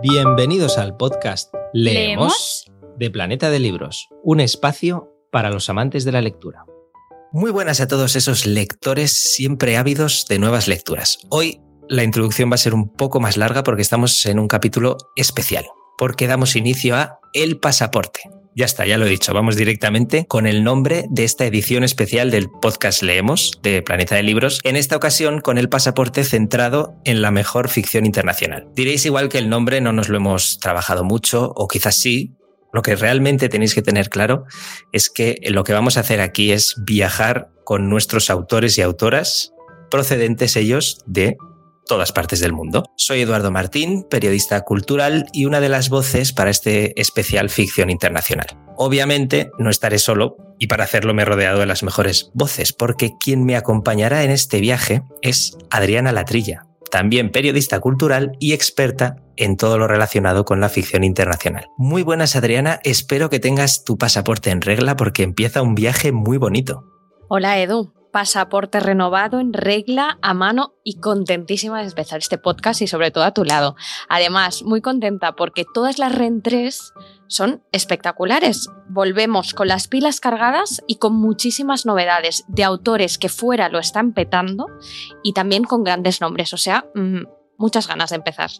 Bienvenidos al podcast Leemos de Planeta de Libros, un espacio para los amantes de la lectura. Muy buenas a todos esos lectores siempre ávidos de nuevas lecturas. Hoy la introducción va a ser un poco más larga porque estamos en un capítulo especial, porque damos inicio a El Pasaporte, ya está, ya lo he dicho. Vamos directamente con el nombre de esta edición especial del podcast Leemos de Planeta de Libros. En esta ocasión con el pasaporte centrado en la mejor ficción internacional. Diréis igual que el nombre no nos lo hemos trabajado mucho, o quizás sí. Lo que realmente tenéis que tener claro es que lo que vamos a hacer aquí es viajar con nuestros autores y autoras procedentes ellos de todas partes del mundo. Soy Eduardo Martín, periodista cultural y una de las voces para este especial ficción internacional. Obviamente no estaré solo y para hacerlo me he rodeado de las mejores voces, porque quien me acompañará en este viaje es Adriana Latrilla, también periodista cultural y experta en todo lo relacionado con la ficción internacional. Muy buenas Adriana, espero que tengas tu pasaporte en regla porque empieza un viaje muy bonito. Hola Edu, pasaporte renovado en regla, a mano y contentísima de empezar este podcast y sobre todo a tu lado. Además, muy contenta porque todas las reentrés son espectaculares. Volvemos con las pilas cargadas y con muchísimas novedades de autores que fuera lo están petando y también con grandes nombres. O sea, mm, muchas ganas de empezar.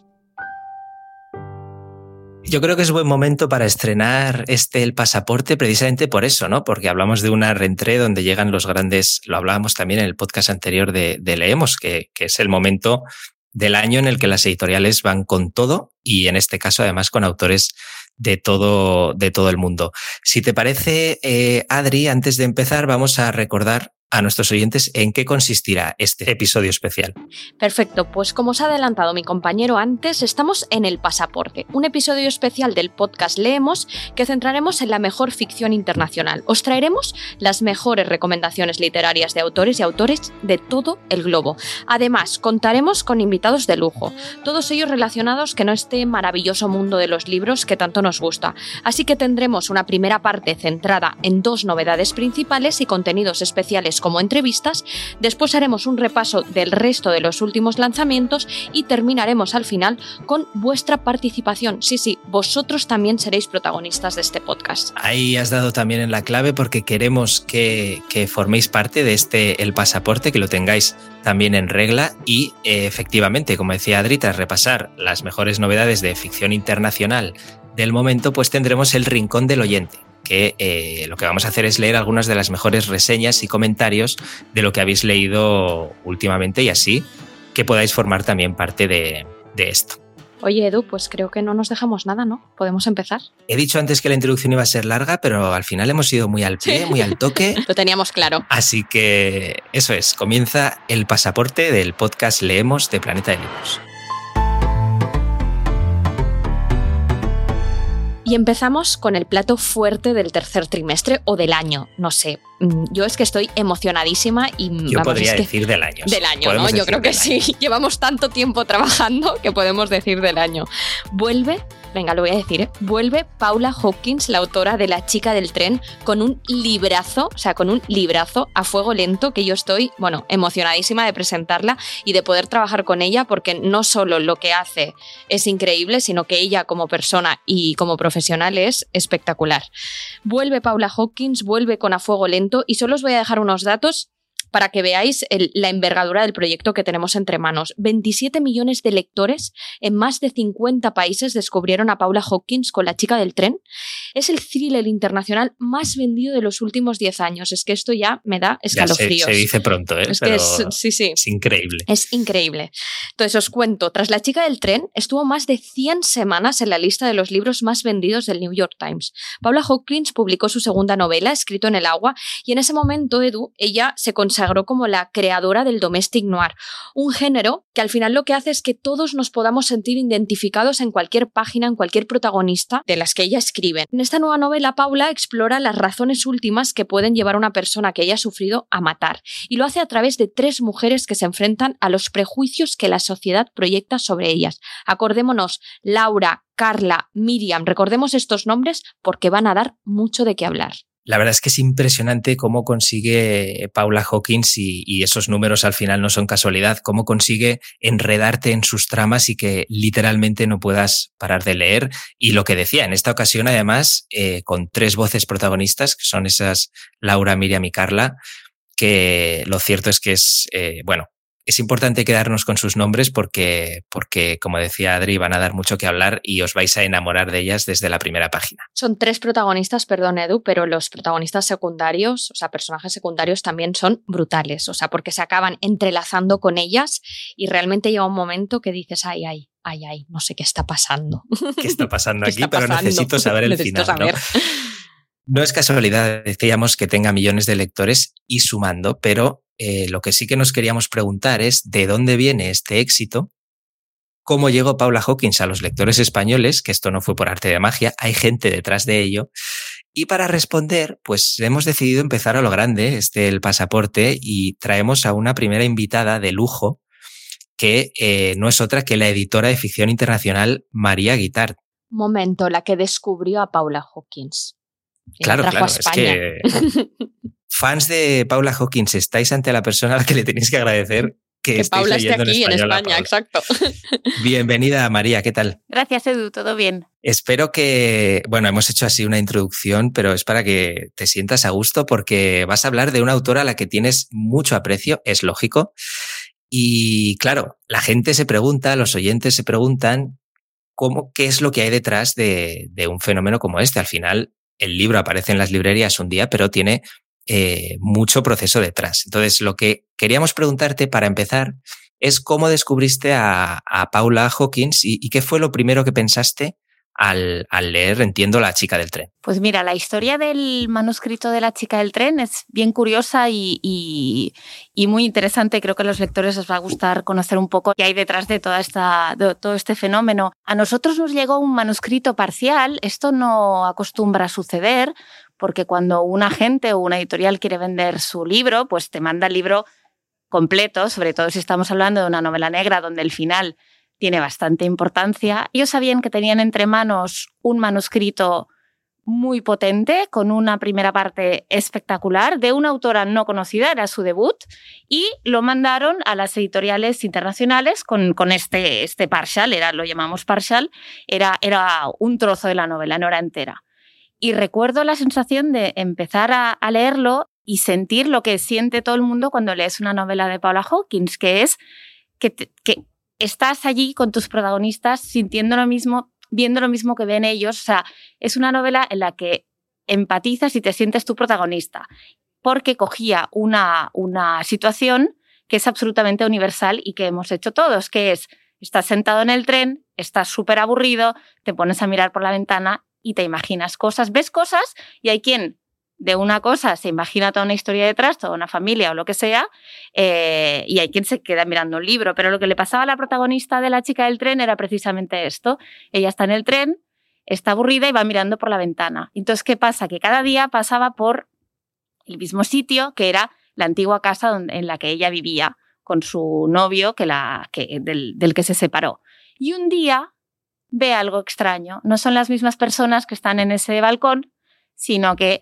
Yo creo que es buen momento para estrenar este El Pasaporte precisamente por eso, ¿no? Porque hablamos de una reentré donde llegan los grandes, lo hablábamos también en el podcast anterior de, Leemos, que, es el momento del año en el que las editoriales van con todo y en este caso además con autores de todo, de todo el mundo. Si te parece, eh, Adri, antes de empezar vamos a recordar a nuestros oyentes en qué consistirá este episodio especial. Perfecto, pues como os ha adelantado mi compañero antes, estamos en El Pasaporte, un episodio especial del podcast Leemos que centraremos en la mejor ficción internacional. Os traeremos las mejores recomendaciones literarias de autores y autores de todo el globo. Además, contaremos con invitados de lujo, todos ellos relacionados con este maravilloso mundo de los libros que tanto nos gusta. Así que tendremos una primera parte centrada en dos novedades principales y contenidos especiales como entrevistas, después haremos un repaso del resto de los últimos lanzamientos y terminaremos al final con vuestra participación. Sí, sí, vosotros también seréis protagonistas de este podcast. Ahí has dado también en la clave porque queremos que, forméis parte de este El Pasaporte, que lo tengáis también en regla y eh, efectivamente, como decía Adri, tras repasar las mejores novedades de ficción internacional del momento, pues tendremos el Rincón del Oyente que eh, lo que vamos a hacer es leer algunas de las mejores reseñas y comentarios de lo que habéis leído últimamente y así que podáis formar también parte de, esto. Oye, Edu, pues creo que no nos dejamos nada, ¿no? ¿Podemos empezar? He dicho antes que la introducción iba a ser larga, pero al final hemos ido muy al pie, muy al toque. Lo teníamos claro. Así que eso es, comienza el pasaporte del podcast Leemos de Planeta de Libros. Y empezamos con el plato fuerte del tercer trimestre o del año, no sé. Mm, yo es que estoy emocionadísima y yo podría decir del año. Del año, ¿no? Yo creo que sí. Llevamos tanto tiempo trabajando que podemos decir del año. Vuelve venga, lo voy a decir, ¿eh? vuelve Paula Hawkins, la autora de La chica del tren, con un librazo, o sea, con un librazo a fuego lento que yo estoy, bueno, emocionadísima de presentarla y de poder trabajar con ella porque no solo lo que hace es increíble, sino que ella como persona y como profesional es espectacular. Vuelve Paula Hawkins, vuelve con a fuego lento y solo os voy a dejar unos datos para que veáis la envergadura del proyecto que tenemos entre manos. 27 millones de lectores en más de 50 países descubrieron a Paula Hawkins con La chica del tren. Es el thriller internacional más vendido de los últimos 10 años. Es que esto ya me da escalofríos. Se, dice pronto, ¿eh? Es que es, sí, sí. es increíble. Es increíble. Entonces os cuento, tras La chica del tren estuvo más de 100 semanas en la lista de los libros más vendidos del New York Times. Paula Hawkins publicó su segunda novela, Escrito en el agua, y en ese momento, Edu, ella se consagró como la creadora del domestic noir, un género que al final lo que hace es que todos nos podamos sentir identificados en cualquier página, en cualquier protagonista de las que ella escribe. En esta nueva novela, Paula explora las razones últimas que pueden llevar a una persona que haya sufrido a matar, y lo hace a través de tres mujeres que se enfrentan a los prejuicios que la sociedad proyecta sobre ellas. Acordémonos, Laura, Carla, Miriam, recordemos estos nombres porque van a dar mucho de qué hablar. La verdad es que es impresionante cómo consigue Paula Hawkins, y, esos números al final no son casualidad, cómo consigue enredarte en sus tramas y que literalmente no puedas parar de leer. Y lo que decía, en esta ocasión además, eh, con tres voces protagonistas, que son esas Laura, Miriam y Carla, que lo cierto es que es, eh, bueno, es importante quedarnos con sus nombres porque, porque, como decía Adri, van a dar mucho que hablar y os vais a enamorar de ellas desde la primera página. Son tres protagonistas, perdón Edu, pero los protagonistas secundarios, o sea, personajes secundarios también son brutales, o sea, porque se acaban entrelazando con ellas y realmente llega un momento que dices, ay, ay, ay, ay, no sé qué está pasando. ¿Qué está pasando aquí? pero necesito saber el final. ¿no? es casualidad, decíamos, que tenga millones de lectores y sumando, pero eh, lo que sí que nos queríamos preguntar es de dónde viene este éxito, cómo llegó Paula Hawkins a los lectores españoles, que esto no fue por arte de magia, hay gente detrás de ello. Y para responder, pues hemos decidido empezar a lo grande, este el pasaporte, y traemos a una primera invitada de lujo, que eh, no es otra que la editora de ficción internacional María Guitart. Momento, la que descubrió a Paula Hawkins. Claro, claro, es que fans de Paula Hawkins, estáis ante la persona a la que le tenéis que agradecer que, que Paula esté aquí en, España, exacto. Bienvenida, María, ¿qué tal? Gracias, Edu, todo bien. Espero que, bueno, hemos hecho así una introducción, pero es para que te sientas a gusto porque vas a hablar de una autora a la que tienes mucho aprecio, es lógico. Y claro, la gente se pregunta, los oyentes se preguntan cómo, qué es lo que hay detrás de, de un fenómeno como este. Al final, el libro aparece en las librerías un día, pero tiene eh, mucho proceso detrás. Entonces, lo que queríamos preguntarte para empezar es cómo descubriste a, Paula Hawkins y, qué fue lo primero que pensaste al, leer, entiendo, La chica del tren. Pues mira, la historia del manuscrito de La chica del tren es bien curiosa y, muy interesante. Creo que a los lectores les va a gustar conocer un poco qué hay detrás de, de todo este fenómeno. A nosotros nos llegó un manuscrito parcial. Esto no acostumbra a suceder porque cuando un agente o una editorial quiere vender su libro, pues te manda el libro completo, sobre todo si estamos hablando de una novela negra donde el final tiene bastante importancia. Ellos sabían que tenían entre manos un manuscrito muy potente, con una primera parte espectacular, de una autora no conocida, era su debut, y lo mandaron a las editoriales internacionales con, este, este partial, era, lo llamamos partial, era, era un trozo de la novela, no era entera. Y recuerdo la sensación de empezar a, leerlo y sentir lo que siente todo el mundo cuando lees una novela de Paula Hawkins, que es que, que estás allí con tus protagonistas sintiendo lo mismo, viendo lo mismo que ven ellos. O sea, es una novela en la que empatizas y te sientes tu protagonista, porque cogía una, una situación que es absolutamente universal y que hemos hecho todos, que es, estás sentado en el tren, estás súper aburrido, te pones a mirar por la ventana y te imaginas cosas, ves cosas y hay quien de una cosa se imagina toda una historia detrás, toda una familia o lo que sea, eh, y hay quien se queda mirando un libro. Pero lo que le pasaba a la protagonista de la chica del tren era precisamente esto. Ella está en el tren, está aburrida y va mirando por la ventana. Entonces, ¿qué pasa? Que cada día pasaba por el mismo sitio que era la antigua casa en la que ella vivía con su novio que la, que, del, del que se separó. Y un día ve algo extraño. No son las mismas personas que están en ese balcón, sino que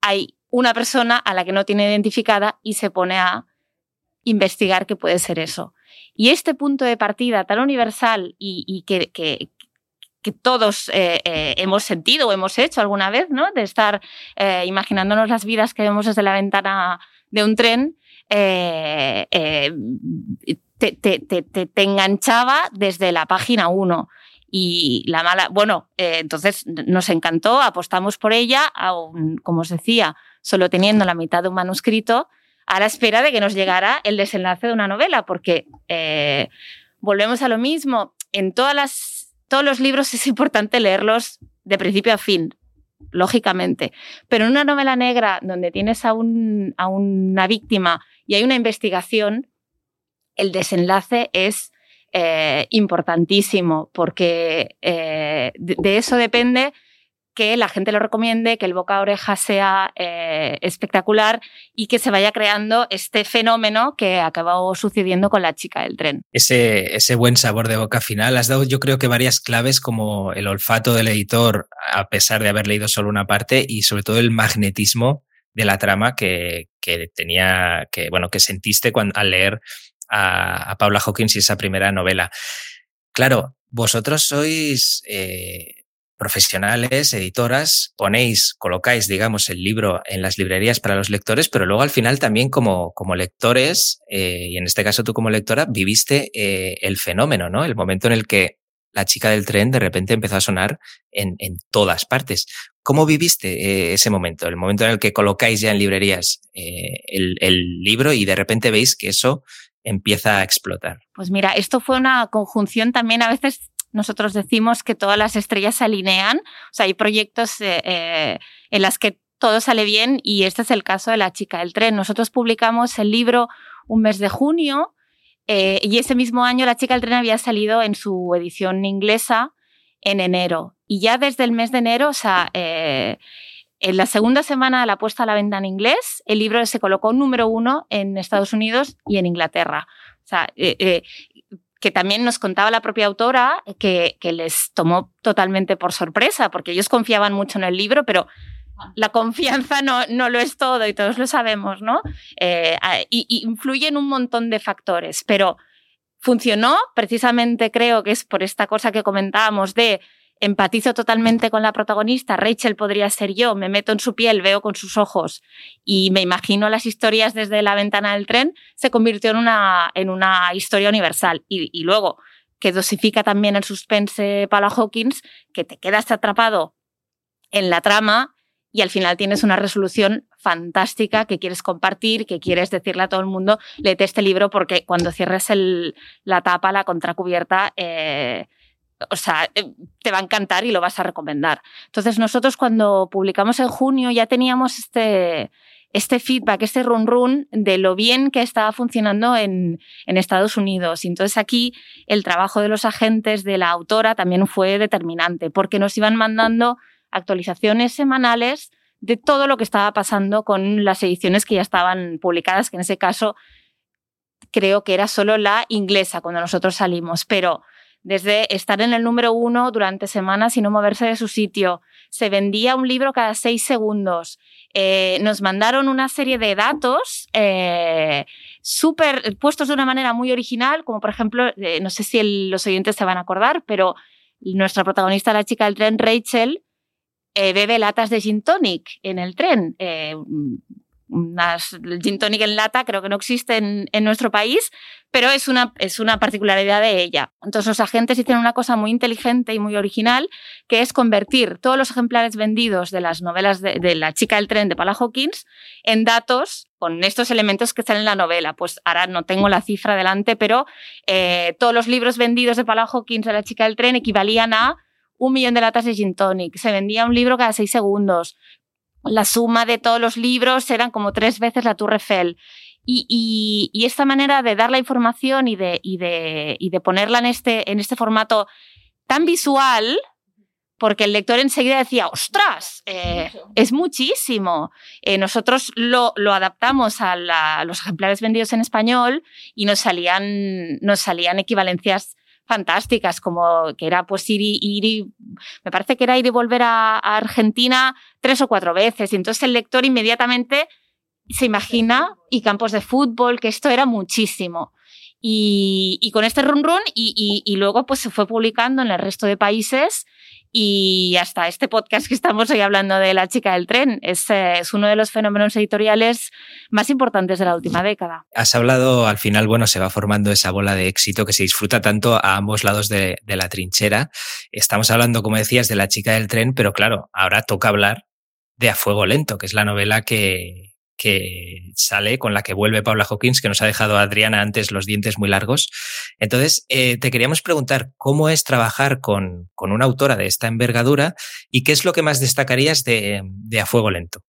hay una persona a la que no tiene identificada y se pone a investigar qué puede ser eso. Y este punto de partida tan universal y, que, que, todos eh, eh, hemos sentido o hemos hecho alguna vez, ¿no? De estar eh, imaginándonos las vidas que vemos desde la ventana de un tren, te, te, enganchaba desde la página 1. Y la mala, bueno, eh, entonces nos encantó, apostamos por ella, aún, como os decía, solo teniendo la mitad de un manuscrito, a la espera de que nos llegara el desenlace de una novela, porque eh, volvemos a lo mismo, en todas las, todos los libros es importante leerlos de principio a fin, lógicamente, pero en una novela negra donde tienes a, a una víctima y hay una investigación, el desenlace es eh, importantísimo, porque eh, de, eso depende que la gente lo recomiende, que el boca a oreja sea eh, espectacular y que se vaya creando este fenómeno que acabó sucediendo con la chica del tren. Ese, ese buen sabor de boca final. Has dado yo creo que varias claves como el olfato del editor, a pesar de haber leído solo una parte, y sobre todo el magnetismo de la trama que, tenía, que, bueno, que sentiste cuando, al leer a, Paula Hawkins y esa primera novela. Claro, vosotros sois eh, profesionales, editoras, ponéis, colocáis, digamos, el libro en las librerías para los lectores, pero luego al final también como, como lectores, eh, y en este caso tú como lectora, viviste eh, el fenómeno, ¿no? El momento en el que la chica del tren de repente empezó a sonar en, en todas partes. ¿Cómo viviste eh, ese momento? El momento en el que colocáis ya en librerías el, el libro y de repente veis que eso empieza a explotar. Pues mira, esto fue una conjunción también a veces nosotros decimos que todas las estrellas se alinean, o sea, hay proyectos eh, eh, en las que todo sale bien y este es el caso de La chica del tren. Nosotros publicamos el libro un mes de junio eh, y ese mismo año La chica del tren había salido en su edición inglesa en enero. Y ya desde el mes de enero, o sea, en la segunda semana de la puesta a la venta en inglés, el libro se colocó número uno en Estados Unidos y en Inglaterra. O sea, que también nos contaba la propia autora que, que, les tomó totalmente por sorpresa, porque ellos confiaban mucho en el libro, pero la confianza no, no lo es todo y todos lo sabemos, ¿no? Eh, y, y influyen un montón de factores, pero funcionó precisamente creo que es por esta cosa que comentábamos de empatizo totalmente con la protagonista, Rachel podría ser yo, me meto en su piel, veo con sus ojos y me imagino las historias desde la ventana del tren, se convirtió en una, en una historia universal. Y, luego, que dosifica también el suspense para Hawkins, que te quedas atrapado en la trama y al final tienes una resolución fantástica que quieres compartir, que quieres decirle a todo el mundo, léete este libro porque cuando cierres la tapa, la contracubierta, eh, o sea, eh, te va a encantar y lo vas a recomendar. Entonces nosotros cuando publicamos en junio ya teníamos este, este feedback, este run run de lo bien que estaba funcionando en, en, Estados Unidos. Y entonces aquí el trabajo de los agentes de la autora también fue determinante, porque nos iban mandando actualizaciones semanales de todo lo que estaba pasando con las ediciones que ya estaban publicadas, que en ese caso creo que era solo la inglesa cuando nosotros salimos, pero desde estar en el número uno durante semanas y no moverse de su sitio. Se vendía un libro cada seis segundos. Eh, nos mandaron una serie de datos eh, súper puestos de una manera muy original, como por ejemplo, eh, no sé si los oyentes se van a acordar, pero nuestra protagonista, la chica del tren, Rachel, bebe latas de gin tonic en el tren unas, gin tonic en lata creo que no existe en, nuestro país, pero es una, es una particularidad de ella. Entonces los agentes hicieron una cosa muy inteligente y muy original, que es convertir todos los ejemplares vendidos de las novelas de, de La chica del tren de Paula Hawkins en datos con estos elementos que están en la novela. Pues ahora no tengo la cifra delante, pero eh, todos los libros vendidos de Paula Hawkins de La chica del tren equivalían a un millón de latas de gin tonic. Se vendía un libro cada seis segundos la suma de todos los libros eran como tres veces la Tour Eiffel. Y, esta manera de dar la información y de, de, ponerla en este, en este formato tan visual, porque el lector enseguida decía, ostras, eh, es muchísimo. Eh, nosotros lo, adaptamos a, los ejemplares vendidos en español y nos salían, nos salían equivalencias fantásticas, como que era pues ir y, me parece que era ir y volver a, Argentina tres o cuatro veces. Y entonces el lector inmediatamente se imagina y campos de fútbol, que esto era muchísimo. Y, con este run run y, y, luego pues se fue publicando en el resto de países y hasta este podcast que estamos hoy hablando de La chica del tren es, eh, es, uno de los fenómenos editoriales más importantes de la última década. Has hablado, al final, bueno, se va formando esa bola de éxito que se disfruta tanto a ambos lados de, de la trinchera. Estamos hablando, como decías, de La chica del tren, pero claro, ahora toca hablar de A Fuego Lento, que es la novela que, que sale, con la que vuelve Paula Hawkins, que nos ha dejado Adriana antes los dientes muy largos. Entonces, eh, te queríamos preguntar cómo es trabajar con, con, una autora de esta envergadura y qué es lo que más destacarías de, de A Fuego Lento.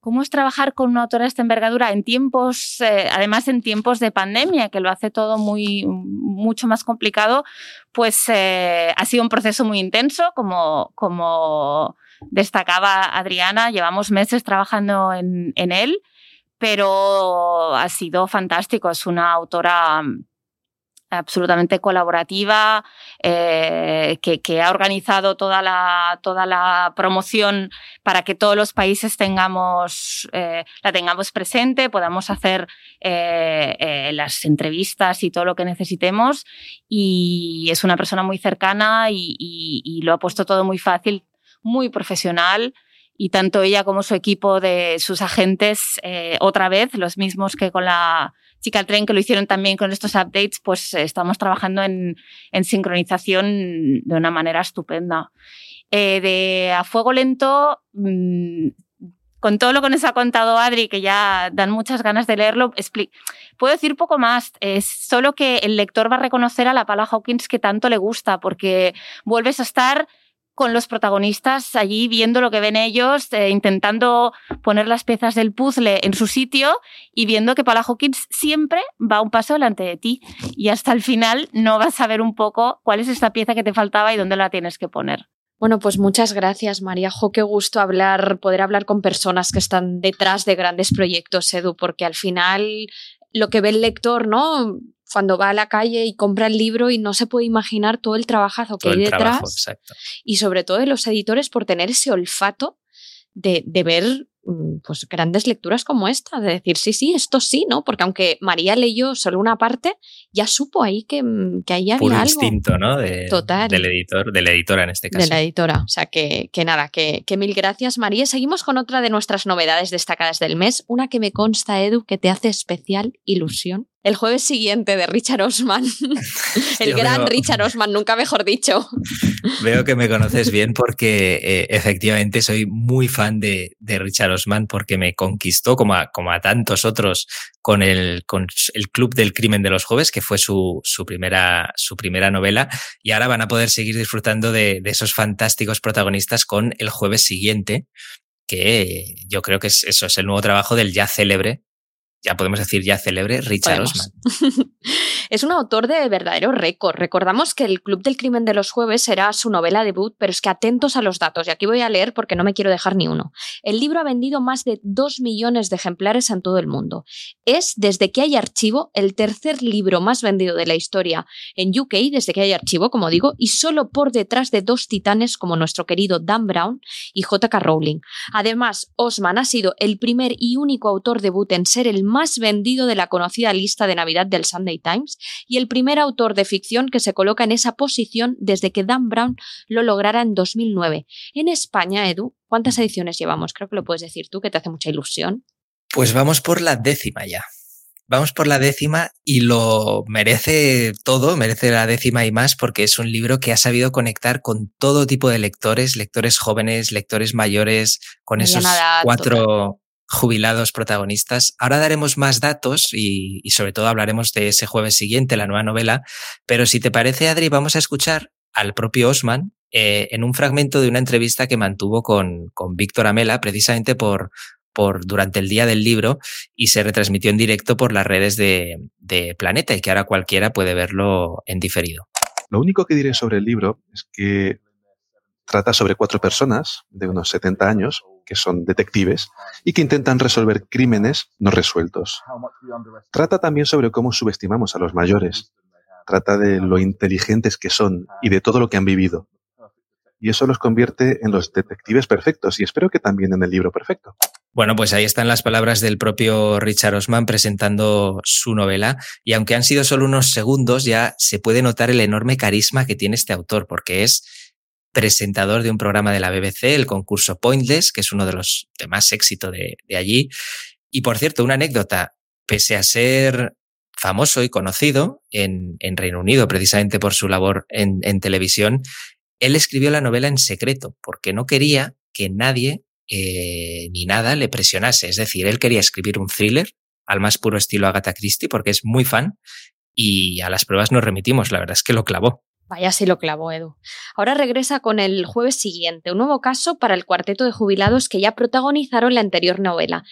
¿Cómo es trabajar con una autora de esta envergadura en tiempos, eh, además en tiempos de pandemia, que lo hace todo muy, mucho más complicado? Pues eh, ha sido un proceso muy intenso, como, como destacaba Adriana, llevamos meses trabajando en, en él, pero ha sido fantástico. Es una autora absolutamente colaborativa, eh, que, ha organizado toda la, toda la promoción para que todos los países tengamos, eh, la tengamos presente, podamos hacer eh, las entrevistas y todo lo que necesitemos. Y es una persona muy cercana y lo ha puesto todo muy fácil, muy profesional y tanto ella como su equipo de sus agentes, otra vez, los mismos que con la Chica al Tren, que lo hicieron también con estos updates, pues eh, estamos trabajando en, sincronización de una manera estupenda. Eh, de A Fuego Lento, mm, con todo lo que nos ha contado Adri, que ya dan muchas ganas de leerlo, puedo decir poco más. Es solo que el lector va a reconocer a la Pala Hawkins que tanto le gusta, porque vuelves a estar con los protagonistas allí viendo lo que ven ellos, eh, intentando poner las piezas del puzzle en su sitio y viendo que Paula Hawkins siempre va un paso delante de ti y hasta el final no vas a ver un poco cuál es esta pieza que te faltaba y dónde la tienes que poner. Bueno, pues muchas gracias, María. Jo, qué gusto hablar, poder hablar con personas que están detrás de grandes proyectos, Edu, porque al final lo que ve el lector, ¿no? Cuando va a la calle y compra el libro y no se puede imaginar todo el trabajazo que hay detrás. y sobre todo de los editores por tener ese olfato de, de ver Mm, pues grandes lecturas como esta, de decir, sí, sí, esto sí, ¿no? Porque aunque María leyó solo una parte, ya supo ahí que, mm, que ahí había Puro algo. instinto, ¿no? Total. Del editor, de la editora en este caso. De la editora. O sea, que, que nada, que, que, mil gracias, María. Seguimos con otra de nuestras novedades destacadas del mes, una que me consta, Edu, que te hace especial ilusión. El jueves siguiente de Richard Osman. el gran Richard Osman, nunca mejor dicho. Veo que me conoces bien porque eh, efectivamente soy muy fan de, de Richard Osman porque me conquistó, como a, como a tantos otros, con el, con el Club del Crimen de los Jueves, que fue su, su, primera, su primera novela, y ahora van a poder seguir disfrutando de, de esos fantásticos protagonistas con el jueves siguiente, que yo creo que es, eso es el nuevo trabajo del ya célebre ya podemos decir ya célebre, Richard Osman. es un autor de verdadero récord. Recordamos que El Club del Crimen de los Jueves será su novela debut, pero es que atentos a los datos, y aquí voy a leer porque no me quiero dejar ni uno. El libro ha vendido más de 2 millones de ejemplares en todo el mundo. Es, desde que hay archivo, el tercer libro más vendido de la historia en UK, desde que hay archivo, como digo, y solo por detrás de dos titanes como nuestro querido Dan Brown y J.K. Rowling. Además, Osman ha sido el primer y único autor debut en ser el más vendido de la conocida lista de Navidad del Sunday Times y el primer autor de ficción que se coloca en esa posición desde que Dan Brown lo lograra en 2009. En España, Edu, ¿cuántas ediciones llevamos? Creo que lo puedes decir tú, que te hace mucha ilusión. Pues vamos por la décima ya. Vamos por la décima y lo merece todo, merece la décima y más porque es un libro que ha sabido conectar con todo tipo de lectores, lectores jóvenes, lectores mayores, con esos cuatro, jubilados protagonistas. Ahora daremos más datos y, sobre todo hablaremos de ese jueves siguiente, la nueva novela. Pero si te parece, Adri, vamos a escuchar al propio Osman eh, en un fragmento de una entrevista que mantuvo con, con Víctor Amela, precisamente por, por durante el día del libro, y se retransmitió en directo por las redes de, de Planeta, y que ahora cualquiera puede verlo en diferido. Lo único que diré sobre el libro es que trata sobre cuatro personas de unos 70 años que son detectives y que intentan resolver crímenes no resueltos. Trata también sobre cómo subestimamos a los mayores. Trata de lo inteligentes que son y de todo lo que han vivido. Y eso los convierte en los detectives perfectos y espero que también en el libro perfecto. Bueno, pues ahí están las palabras del propio Richard Osman presentando su novela y aunque han sido solo unos segundos ya se puede notar el enorme carisma que tiene este autor porque es presentador de un programa de la BBC, el concurso Pointless, que es uno de los de más éxito de, allí. Y por cierto, una anécdota, pese a ser famoso y conocido en, Reino Unido, precisamente por su labor en, en, televisión, él escribió la novela en secreto, porque no quería que nadie eh, ni nada le presionase. Es decir, él quería escribir un thriller al más puro estilo Agatha Christie, porque es muy fan, y a las pruebas nos remitimos, la verdad es que lo clavó. Vaya si lo clavó Edu. Ahora regresa con el jueves siguiente, un nuevo caso para el cuarteto de jubilados que ya protagonizaron la anterior novela.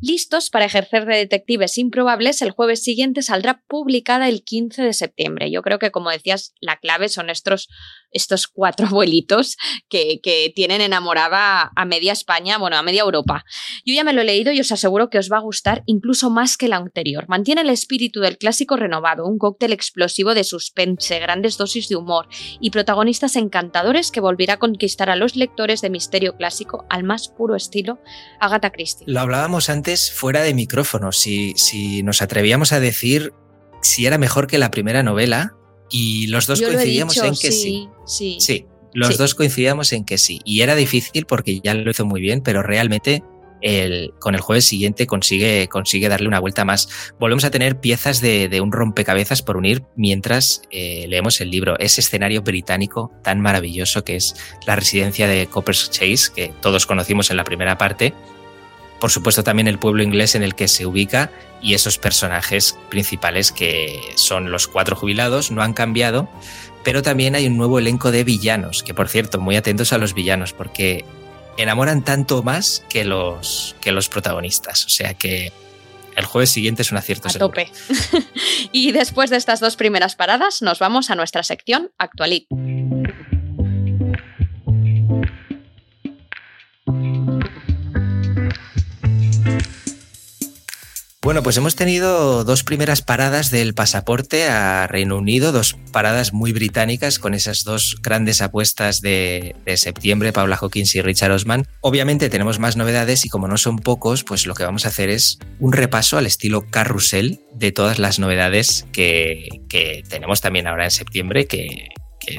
Listos para ejercer de detectives improbables, el jueves siguiente saldrá publicada el 15 de septiembre. Yo creo que, como decías, la clave son estos, estos cuatro abuelitos que, que tienen enamorada a media España, bueno, a media Europa. Yo ya me lo he leído y os aseguro que os va a gustar incluso más que la anterior. Mantiene el espíritu del clásico renovado, un cóctel explosivo de suspense, grandes dosis de humor y protagonistas encantadores que volverá a conquistar a los lectores de misterio clásico al más puro estilo Agatha Christie. Lo hablábamos fuera de micrófono, si, si nos atrevíamos a decir si era mejor que la primera novela y los dos coincidíamos en que sí. Sí, sí. los dos coincidíamos en que sí. Y era difícil porque ya lo hizo muy bien, pero realmente el, con el jueves siguiente consigue, consigue darle una vuelta más. Volvemos a tener piezas de, un rompecabezas por unir mientras eh, leemos el libro. Ese escenario británico tan maravilloso que es la residencia de Copper's Chase, que todos conocimos en la primera parte, por supuesto también el pueblo inglés en el que se ubica y esos personajes principales que son los cuatro jubilados, no han cambiado, pero también hay un nuevo elenco de villanos, que por cierto, muy atentos a los villanos, porque enamoran tanto más que los, que los protagonistas. O sea que el jueves siguiente es un acierto. A tope. y después de estas dos primeras paradas, nos vamos a nuestra sección Actualit. Bueno, pues hemos tenido dos primeras paradas del pasaporte a Reino Unido, dos paradas muy británicas con esas dos grandes apuestas de, septiembre, Paula Hawkins y Richard Osman. Obviamente tenemos más novedades y como no son pocos, pues lo que vamos a hacer es un repaso al estilo carrusel de todas las novedades que, tenemos también ahora en septiembre, que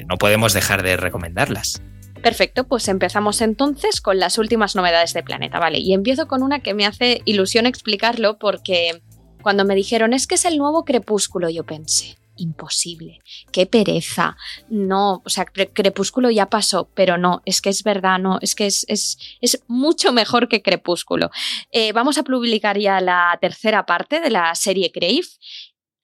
no podemos dejar de recomendarlas. Perfecto, pues empezamos entonces con las últimas novedades de Planeta, ¿vale? Y empiezo con una que me hace ilusión explicarlo porque cuando me dijeron es que es el nuevo crepúsculo, yo pensé, imposible, qué pereza, no, o sea, crepúsculo ya pasó, pero no, es que es verdad, no, es que es, es, es mucho mejor que crepúsculo. Eh, vamos a publicar ya la tercera parte de la serie Crave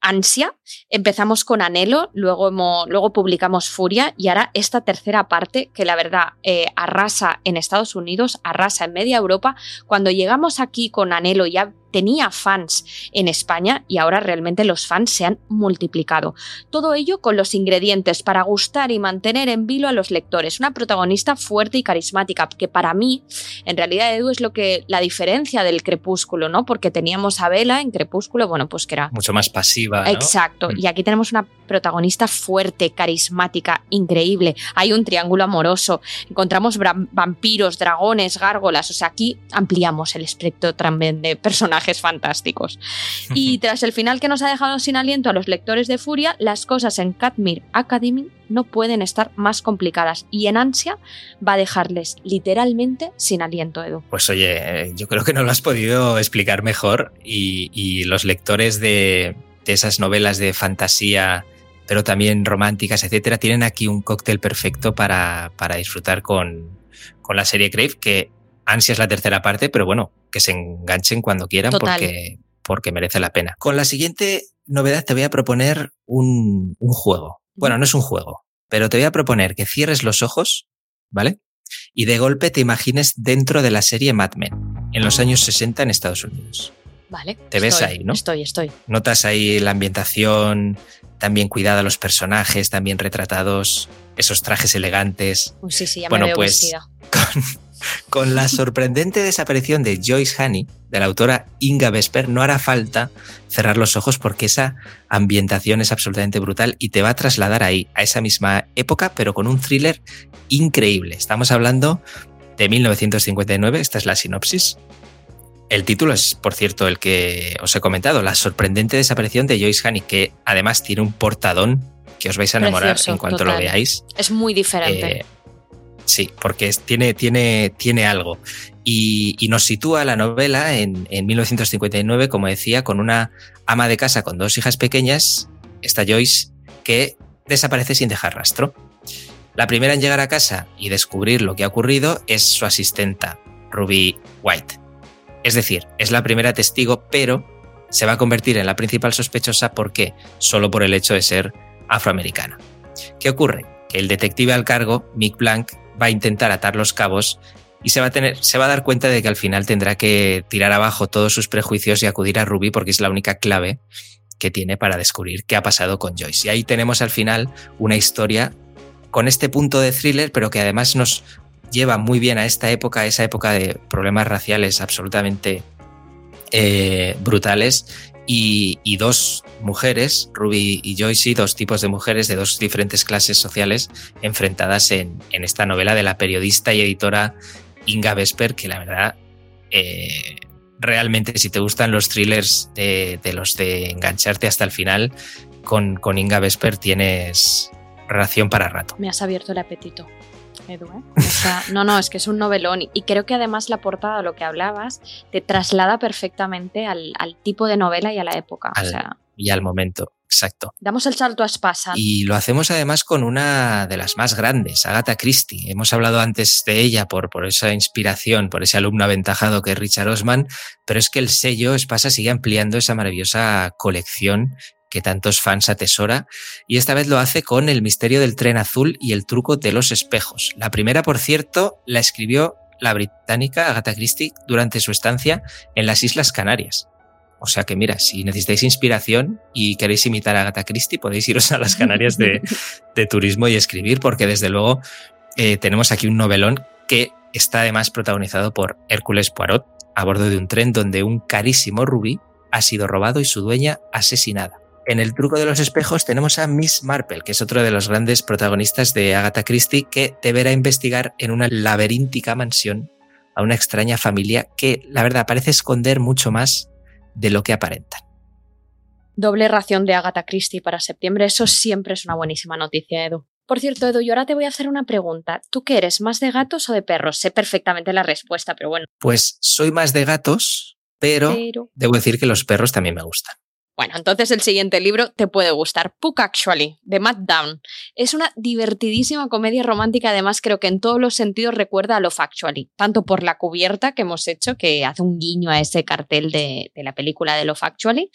ansia. Empezamos con Anhelo, luego, luego publicamos Furia y ahora esta tercera parte que la verdad eh, arrasa en Estados Unidos, arrasa en media Europa. Cuando llegamos aquí con Anhelo ya tenía fans en España y ahora realmente los fans se han multiplicado. Todo ello con los ingredientes para gustar y mantener en vilo a los lectores. Una protagonista fuerte y carismática, que para mí, en realidad, Edu es lo que la diferencia del Crepúsculo, ¿no? Porque teníamos a Vela en Crepúsculo, bueno, pues que era mucho más pasiva. Exacto. Mm. Y aquí tenemos una protagonista fuerte, carismática, increíble. Hay un triángulo amoroso. Encontramos vampiros, dragones, gárgolas. O sea, aquí ampliamos el espectro también de personajes fantásticos. Y tras el final que nos ha dejado sin aliento a los lectores de Furia, las cosas en Katmir Academy no pueden estar más complicadas y en ansia va a dejarles literalmente sin aliento, Edu. Pues oye, eh, yo creo que no lo has podido explicar mejor y, los lectores de, esas novelas de fantasía pero también románticas, etcétera, tienen aquí un cóctel perfecto para, para disfrutar con, con la serie Crave, que Ansia es la tercera parte, pero bueno, que se enganchen cuando quieran porque, porque merece la pena. Con la siguiente novedad te voy a proponer un, un juego. Bueno, no es un juego, pero te voy a proponer que cierres los ojos, ¿vale? Y de golpe te imagines dentro de la serie Mad Men, en los años 60 en Estados Unidos. Vale. Te ves ahí, ¿no? Estoy, estoy. Notas ahí la ambientación, también cuidada los personajes, también retratados, esos trajes elegantes. sí, sí, ya me veo pues con la sorprendente desaparición de Joyce Honey, de la autora Inga Vesper, no hará falta cerrar los ojos porque esa ambientación es absolutamente brutal y te va a trasladar ahí, a esa misma época, pero con un thriller increíble. Estamos hablando de 1959, esta es la sinopsis. El título es, por cierto, el que os he comentado, La sorprendente desaparición de Joyce Honey, que además tiene un portadón que os vais a enamorar en cuanto lo veáis. Es muy diferente. Eh, Sí, porque tiene, tiene, tiene algo. Y, nos sitúa la novela en, 1959, como decía, con una ama de casa con dos hijas pequeñas, esta Joyce, que desaparece sin dejar rastro. La primera en llegar a casa y descubrir lo que ha ocurrido es su asistenta, Ruby White. Es decir, es la primera testigo, pero se va a convertir en la principal sospechosa porque solo por el hecho de ser afroamericana. ¿Qué ocurre? Que el detective al cargo, Mick Blank, va a intentar atar los cabos y se va a tener, se va a dar cuenta de que al final tendrá que tirar abajo todos sus prejuicios y acudir a Ruby porque es la única clave que tiene para descubrir qué ha pasado con Joyce. Y ahí tenemos al final una historia con este punto de thriller, pero que además nos lleva muy bien a esta época, a esa época de problemas raciales absolutamente eh, brutales. Y, dos mujeres, Ruby y Joyce, dos tipos de mujeres de dos diferentes clases sociales enfrentadas en, en esta novela de la periodista y editora Inga Vesper, que la verdad, eh, realmente si te gustan los thrillers de, los de engancharte hasta el final, con, con Inga Vesper tienes relación para rato. Me has abierto el apetito. Edu, ¿eh? no, no, es que es un novelón y creo que además la portada, de lo que hablabas, te traslada perfectamente al, tipo de novela y a la época. y al momento. Exacto. Damos el salto a Spasa. Y lo hacemos además con una de las más grandes, Agatha Christie. Hemos hablado antes de ella por, por esa inspiración, por ese alumno aventajado que es Richard Osman, pero es que el sello Spasa sigue ampliando esa maravillosa colección que tantos fans atesora, y esta vez lo hace con El misterio del tren azul y El truco de los espejos. La primera, por cierto, la escribió la británica Agatha Christie durante su estancia en las Islas Canarias. O sea que mira, si necesitáis inspiración y queréis imitar a Agatha Christie, podéis iros a las Canarias de, turismo y escribir, porque desde luego eh, tenemos aquí un novelón que está además protagonizado por Hércules Poirot a bordo de un tren donde un carísimo rubí ha sido robado y su dueña asesinada. En el truco de los espejos tenemos a Miss Marple, que es otro de los grandes protagonistas de Agatha Christie, que deberá investigar en una laberíntica mansión a una extraña familia que, la verdad, parece esconder mucho más de lo que aparentan. Doble ración de Agatha Christie para septiembre, eso siempre es una buenísima noticia, Edu. Por cierto, Edu, yo ahora te voy a hacer una pregunta. ¿Tú qué eres, más de gatos o de perros? Sé perfectamente la respuesta, pero bueno. Pues soy más de gatos, pero... debo decir que los perros también me gustan. Bueno, entonces el siguiente libro te puede gustar. Puck Actually, de Matt Down. Es una divertidísima comedia romántica, además creo que en todos los sentidos recuerda a Love Actually, tanto por la cubierta que hemos hecho, que hace un guiño a ese cartel de, de la película de Love Actually,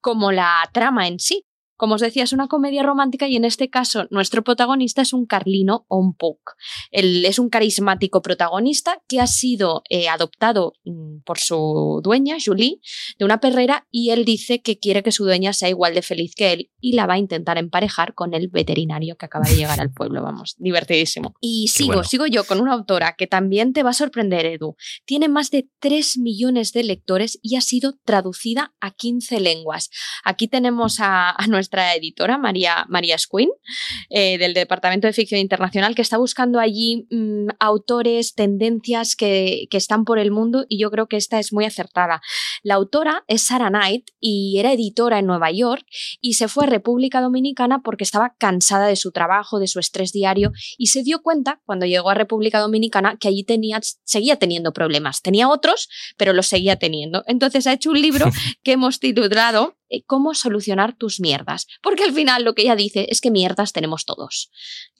como la trama en sí. Como os decía, es una comedia romántica y en este caso nuestro protagonista es un Carlino o un Puck. Él es un carismático protagonista que ha sido eh, adoptado mm, por su dueña, Julie, de una perrera y él dice que quiere que su dueña sea igual de feliz que él y la va a intentar emparejar con el veterinario que acaba de llegar al pueblo. Vamos, divertidísimo. Y sigo, sigo yo con una autora que también te va a sorprender, Edu. Tiene más de 3 millones de lectores y ha sido traducida a 15 lenguas. Aquí tenemos a, a nuestra nuestra editora, María, María Squin, eh, del Departamento de Ficción Internacional, que está buscando allí mm, autores, tendencias que, que, están por el mundo y yo creo que esta es muy acertada. La autora es Sarah Knight y era editora en Nueva York y se fue a República Dominicana porque estaba cansada de su trabajo, de su estrés diario y se dio cuenta cuando llegó a República Dominicana que allí tenía, seguía teniendo problemas. Tenía otros, pero los seguía teniendo. Entonces ha hecho un libro que hemos titulado eh, cómo solucionar tus mierdas. Porque al final lo que ella dice es que mierdas tenemos todos.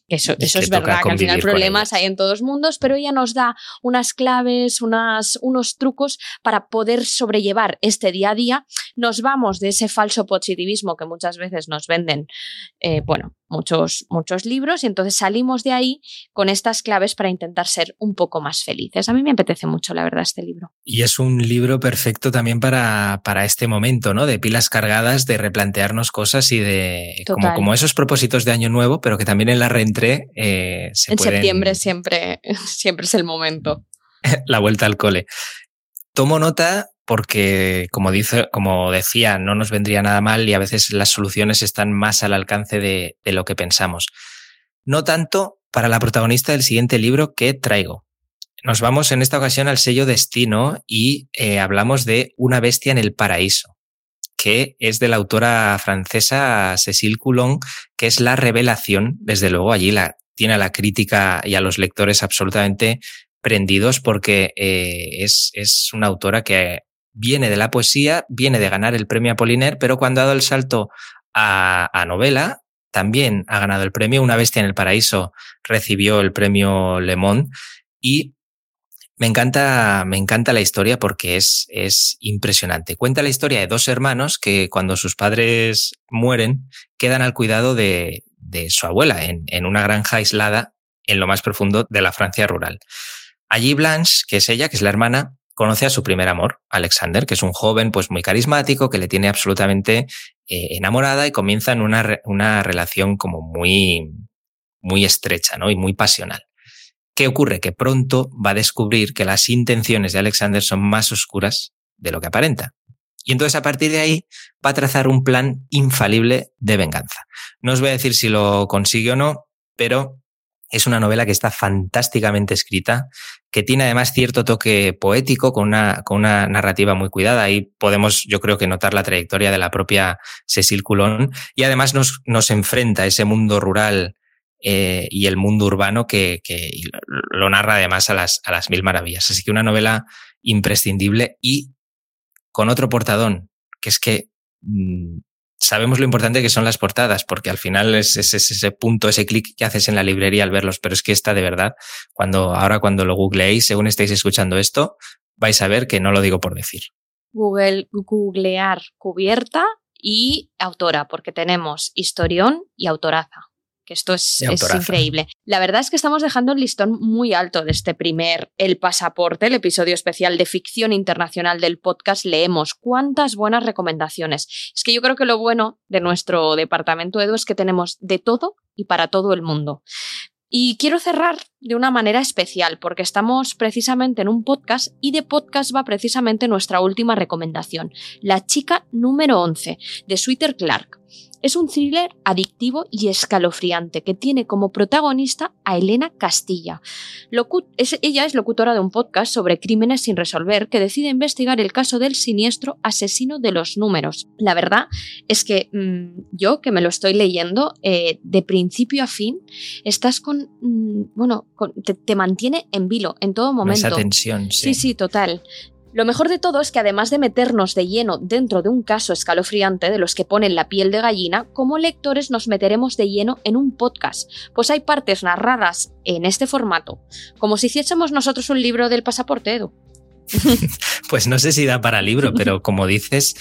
Eso, eso es verdad, que al final problemas hay en todos mundos, pero ella nos da unas claves, unas, unos trucos para poder sobrellevar este día a día. Nos vamos de ese falso positivismo que muchas veces nos venden, eh, bueno, muchos, muchos libros, y entonces salimos de ahí con estas claves para intentar ser un poco más felices. A mí me apetece mucho, la verdad, este libro. Y es un libro perfecto también para, para este momento, ¿no? De pilas cargadas, de replantearnos cosas y de como, como, esos propósitos de año nuevo, pero que también en la eh, se En septiembre siempre, siempre es el momento. la vuelta al cole. Tomo nota porque, como, dice, como decía, no nos vendría nada mal y a veces las soluciones están más al alcance de, lo que pensamos. No tanto para la protagonista del siguiente libro que traigo. Nos vamos en esta ocasión al sello Destino y eh, hablamos de Una bestia en el paraíso, que es de la autora francesa Cécile Coulon, que es la revelación. Desde luego, allí la, tiene a la crítica y a los lectores absolutamente prendidos porque eh, es, es, una autora que viene de la poesía, viene de ganar el premio Apollinaire, pero cuando ha dado el salto a, novela, también ha ganado el premio. Una bestia en el paraíso recibió el premio Le Monde y me encanta, me encanta la historia porque es, es impresionante. Cuenta la historia de dos hermanos que cuando sus padres mueren quedan al cuidado de, de su abuela, en, en, una granja aislada en lo más profundo de la Francia rural. Allí Blanche, que es ella, que es la hermana, conoce a su primer amor, Alexander, que es un joven pues muy carismático, que le tiene absolutamente eh, enamorada y comienzan una, una relación como muy, muy estrecha ¿no? y muy pasional. ¿Qué ocurre? Que pronto va a descubrir que las intenciones de Alexander son más oscuras de lo que aparenta. Y entonces a partir de ahí va a trazar un plan infalible de venganza. No os voy a decir si lo consigue o no, pero es una novela que está fantásticamente escrita, que tiene además cierto toque poético, con una, con una narrativa muy cuidada. Ahí podemos, yo creo que notar la trayectoria de la propia Cecil Coulon. Y además nos, nos enfrenta a ese mundo rural eh, y el mundo urbano que, lo narra además a las, a las mil maravillas. Así que una novela imprescindible y con otro portadón, que es que mm, sabemos lo importante que son las portadas, porque al final es, ese punto, ese clic que haces en la librería al verlos, pero es que esta de verdad, cuando, ahora cuando lo googleéis, según estáis escuchando esto, vais a ver que no lo digo por decir. Google, googlear cubierta y autora, porque tenemos historión y autoraza que esto es, increíble. La verdad es que estamos dejando el listón muy alto de este primer El Pasaporte, el episodio especial de ficción internacional del podcast Leemos. ¿Cuántas buenas recomendaciones? Es que yo creo que lo bueno de nuestro departamento Edu es que tenemos de todo y para todo el mundo. Y quiero cerrar de una manera especial porque estamos precisamente en un podcast y de podcast va precisamente nuestra última recomendación, La chica número 11 de Sweeter Clark. Es un thriller adictivo y escalofriante que tiene como protagonista a Elena Castilla. ella es locutora de un podcast sobre crímenes sin resolver que decide investigar el caso del siniestro asesino de los números. La verdad es que mm, yo, que me lo estoy leyendo, eh, de principio a fin, estás con... Mm, bueno, te, mantiene en vilo en todo momento. Esa tensión, sí. Sí, sí, total. Lo mejor de todo es que además de meternos de lleno dentro de un caso escalofriante de los que ponen la piel de gallina, como lectores nos meteremos de lleno en un podcast, pues hay partes narradas en este formato, como si hiciésemos nosotros un libro del pasaporte, Edu. pues no sé si da para libro, pero como dices,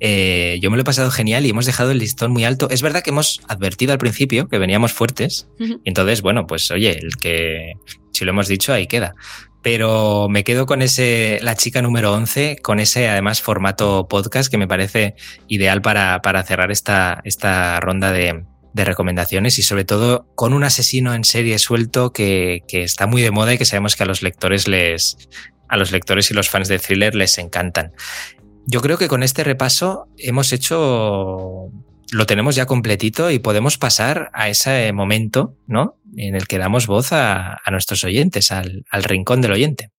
eh, yo me lo he pasado genial y hemos dejado el listón muy alto. Es verdad que hemos advertido al principio que veníamos fuertes, entonces, bueno, pues oye, el que si lo hemos dicho, ahí queda pero me quedo con ese, la chica número 11, con ese además formato podcast que me parece ideal para, para cerrar esta, esta ronda de, recomendaciones y sobre todo con un asesino en serie suelto que, que, está muy de moda y que sabemos que a los lectores les, a los lectores y los fans de thriller les encantan. Yo creo que con este repaso hemos hecho lo tenemos ya completito y podemos pasar a ese momento, ¿no? En el que damos voz a, nuestros oyentes, al rincón del oyente.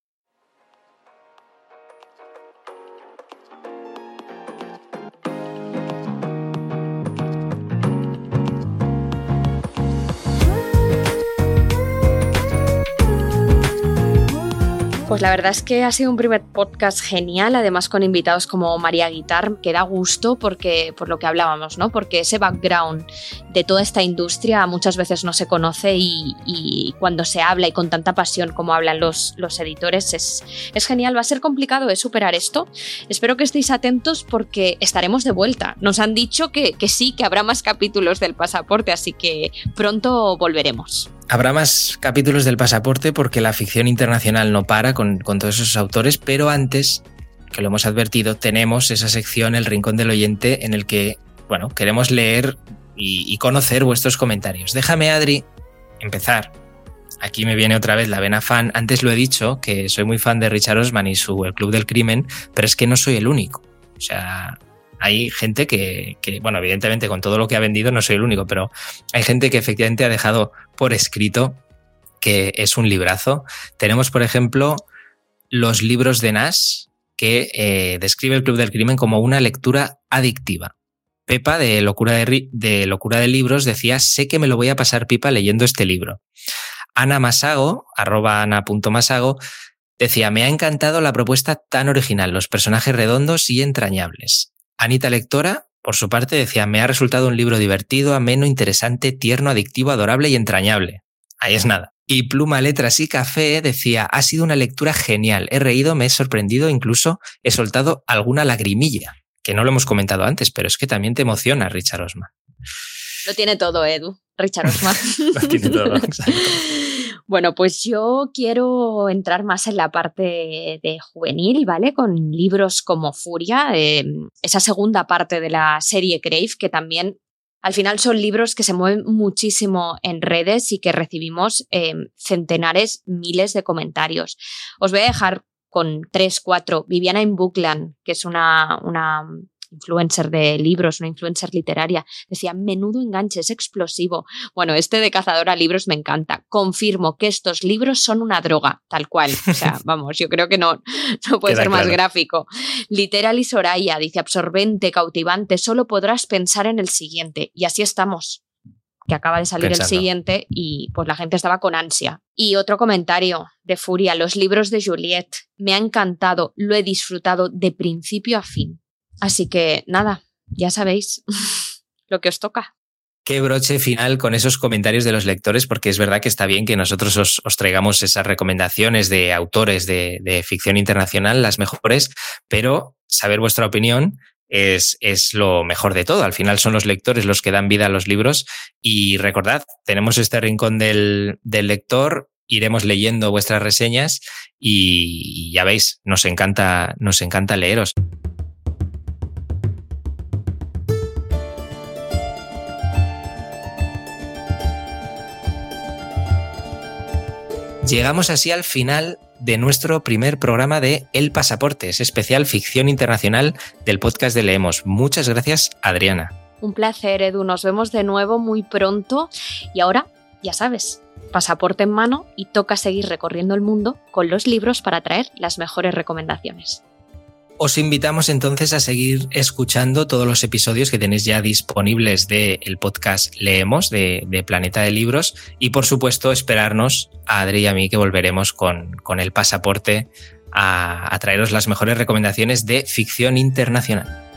Pues la verdad es que ha sido un primer podcast genial, además con invitados como María Guitar, que da gusto porque, por lo que hablábamos, ¿no? Porque ese background de toda esta industria muchas veces no se conoce y, cuando se habla y con tanta pasión como hablan los, los editores es, es genial. Va a ser complicado de superar esto. Espero que estéis atentos porque estaremos de vuelta. Nos han dicho que, que sí, que habrá más capítulos del pasaporte, así que pronto volveremos. Habrá más capítulos del pasaporte porque la ficción internacional no para con, todos esos autores, pero antes, que lo hemos advertido, tenemos esa sección, el Rincón del Oyente, en el que, bueno, queremos leer y, conocer vuestros comentarios. Déjame, Adri, empezar. Aquí me viene otra vez la vena fan. Antes lo he dicho, que soy muy fan de Richard Osman y su El Club del Crimen, pero es que no soy el único. O sea, hay gente que, bueno, evidentemente con todo lo que ha vendido no soy el único, pero hay gente que efectivamente ha dejado por escrito que es un librazo. Tenemos, por ejemplo, los libros de Nash, que eh, describe el Club del Crimen como una lectura adictiva. Pepa, de Locura de, de Locura de Libros, decía, sé que me lo voy a pasar pipa leyendo este libro. Ana Masago, arroba ana.masago, decía, me ha encantado la propuesta tan original, los personajes redondos y entrañables. Anita Lectora, por su parte, decía, me ha resultado un libro divertido, ameno, interesante, tierno, adictivo, adorable y entrañable. Ahí es nada. Y Pluma, Letras y Café decía, ha sido una lectura genial, he reído, me he sorprendido, incluso he soltado alguna lagrimilla, que no lo hemos comentado antes, pero es que también te emociona Richard Osman. Lo tiene todo, Edu. Richard Osman. Lo tiene todo, exacto. Bueno, pues yo quiero entrar más en la parte de juvenil, ¿vale? Con libros como Furia, eh, esa segunda parte de la serie Crave, que también al final son libros que se mueven muchísimo en redes y que recibimos eh, centenares, miles de comentarios. Os voy a dejar con tres, cuatro. Viviana Buckland, que es una influencer de libros, una influencer literaria, decía, menudo enganche, es explosivo. Bueno, este de Cazadora Libros me encanta. Confirmo que estos libros son una droga, tal cual. O sea, vamos, yo creo que no, no puede ser más gráfico. Literal y Soraya dice, absorbente, cautivante, solo podrás pensar en el siguiente. Y así estamos que acaba de salir el siguiente y pues la gente estaba con ansia. Y otro comentario de Furia, los libros de Juliette, me ha encantado, lo he disfrutado de principio a fin. Así que nada, ya sabéis lo que os toca. Qué broche final con esos comentarios de los lectores, porque es verdad que está bien que nosotros os, traigamos esas recomendaciones de autores de, ficción internacional, las mejores, pero saber vuestra opinión es, es, lo mejor de todo. Al final son los lectores los que dan vida a los libros y recordad, tenemos este rincón del, del lector, iremos leyendo vuestras reseñas y ya veis, nos encanta, nos encanta leeros. Llegamos así al final de nuestro primer programa de El Pasaporte, es especial ficción internacional del podcast de Leemos. Muchas gracias, Adriana. Un placer, Edu. Nos vemos de nuevo muy pronto. Y ahora, ya sabes, pasaporte en mano y toca seguir recorriendo el mundo con los libros para traer las mejores recomendaciones. Os invitamos entonces a seguir escuchando todos los episodios que tenéis ya disponibles del podcast Leemos de, Planeta de Libros y por supuesto esperarnos a Adri y a mí que volveremos con, con el pasaporte a, a traeros las mejores recomendaciones de ficción internacional.